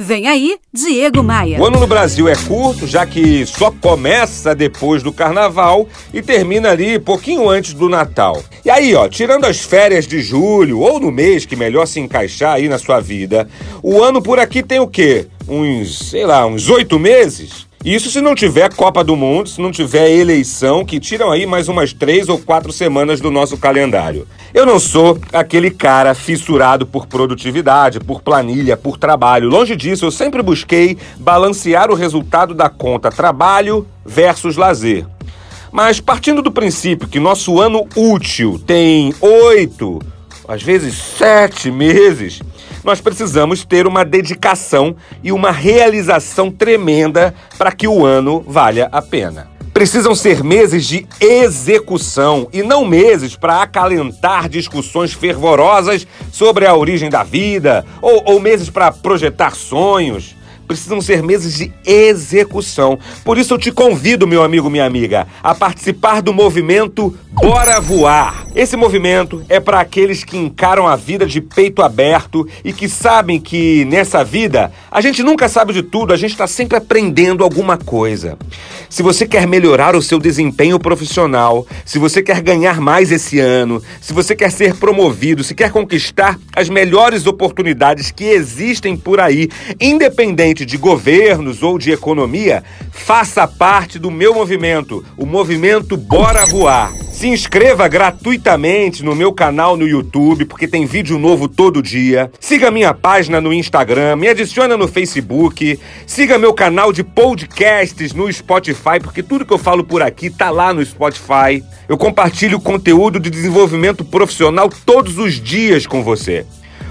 Vem aí, Diego Maia. O ano no Brasil é curto, já que só começa depois do carnaval e termina ali pouquinho antes do Natal. E aí, ó, tirando as férias de julho ou no mês que melhor se encaixar aí na sua vida, o ano por aqui tem o quê? Uns, sei lá, uns oito meses? Isso se não tiver Copa do Mundo, se não tiver eleição, que tiram aí mais umas três ou quatro semanas do nosso calendário. Eu não sou aquele cara fissurado por produtividade, por planilha, por trabalho. Longe disso, eu sempre busquei balancear o resultado da conta trabalho versus lazer. Mas partindo do princípio que nosso ano útil tem oito, às vezes sete meses, nós precisamos ter uma dedicação e uma realização tremenda para que o ano valha a pena. Precisam ser meses de execução e não meses para acalentar discussões fervorosas sobre a origem da vida ou, ou meses para projetar sonhos precisam ser meses de execução. Por isso eu te convido, meu amigo, minha amiga, a participar do movimento Bora Voar. Esse movimento é para aqueles que encaram a vida de peito aberto e que sabem que nessa vida a gente nunca sabe de tudo, a gente está sempre aprendendo alguma coisa. Se você quer melhorar o seu desempenho profissional, se você quer ganhar mais esse ano, se você quer ser promovido, se quer conquistar as melhores oportunidades que existem por aí, independente de governos ou de economia, faça parte do meu movimento, o movimento Bora Voar. Se inscreva gratuitamente no meu canal no YouTube, porque tem vídeo novo todo dia. Siga minha página no Instagram, me adiciona no Facebook, siga meu canal de podcasts no Spotify, porque tudo que eu falo por aqui tá lá no Spotify. Eu compartilho conteúdo de desenvolvimento profissional todos os dias com você.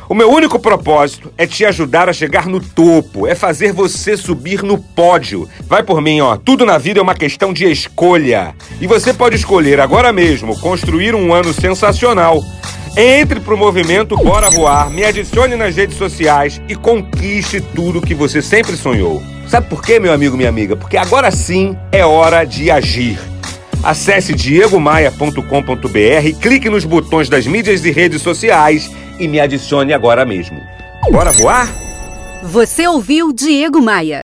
O meu único propósito é te ajudar a chegar no topo, é fazer você subir no pódio. Vai por mim, ó. Tudo na vida é uma questão de escolha. E você pode escolher agora mesmo construir um ano sensacional. Entre pro movimento Bora Voar, me adicione nas redes sociais e conquiste tudo que você sempre sonhou. Sabe por quê, meu amigo, minha amiga? Porque agora sim é hora de agir. Acesse diegomaia.com.br, clique nos botões das mídias e redes sociais e me adicione agora mesmo. Bora voar? Você ouviu Diego Maia.